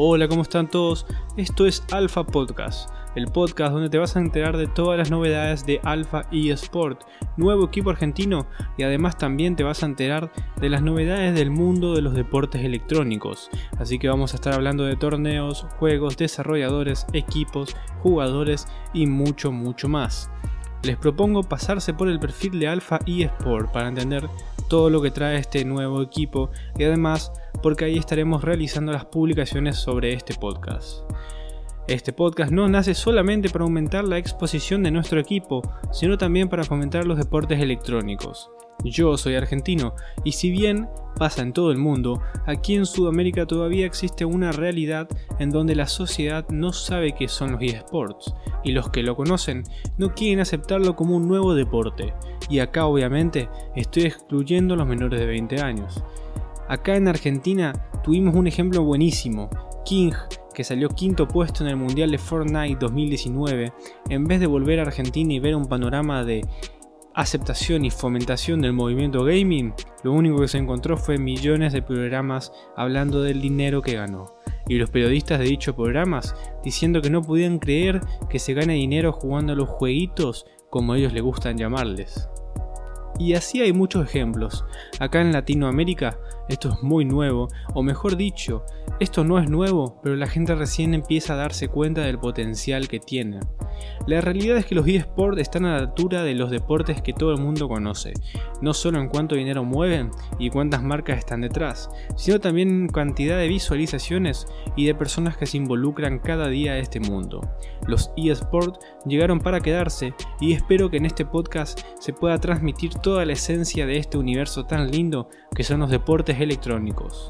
Hola, ¿cómo están todos? Esto es Alpha Podcast, el podcast donde te vas a enterar de todas las novedades de Alpha eSport, nuevo equipo argentino, y además también te vas a enterar de las novedades del mundo de los deportes electrónicos. Así que vamos a estar hablando de torneos, juegos, desarrolladores, equipos, jugadores y mucho, mucho más. Les propongo pasarse por el perfil de Alpha eSport para entender todo lo que trae este nuevo equipo y además porque ahí estaremos realizando las publicaciones sobre este podcast. Este podcast no nace solamente para aumentar la exposición de nuestro equipo, sino también para fomentar los deportes electrónicos. Yo soy argentino y si bien pasa en todo el mundo, aquí en Sudamérica todavía existe una realidad en donde la sociedad no sabe qué son los eSports y los que lo conocen no quieren aceptarlo como un nuevo deporte. Y acá obviamente estoy excluyendo a los menores de 20 años. Acá en Argentina tuvimos un ejemplo buenísimo, King, que salió quinto puesto en el Mundial de Fortnite 2019, en vez de volver a Argentina y ver un panorama de aceptación y fomentación del movimiento gaming, lo único que se encontró fue millones de programas hablando del dinero que ganó. Y los periodistas de dichos programas diciendo que no podían creer que se gane dinero jugando a los jueguitos como ellos le gustan llamarles. Y así hay muchos ejemplos. Acá en Latinoamérica esto es muy nuevo, o mejor dicho, esto no es nuevo, pero la gente recién empieza a darse cuenta del potencial que tiene. La realidad es que los eSports están a la altura de los deportes que todo el mundo conoce, no solo en cuánto dinero mueven y cuántas marcas están detrás, sino también en cantidad de visualizaciones y de personas que se involucran cada día a este mundo. Los eSports llegaron para quedarse y espero que en este podcast se pueda transmitir toda la esencia de este universo tan lindo que son los deportes electrónicos.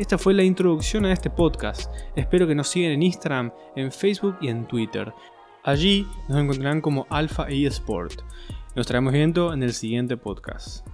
Esta fue la introducción a este podcast. Espero que nos sigan en Instagram, en Facebook y en Twitter. Allí nos encontrarán como Alpha eSport. Nos estaremos viendo en el siguiente podcast.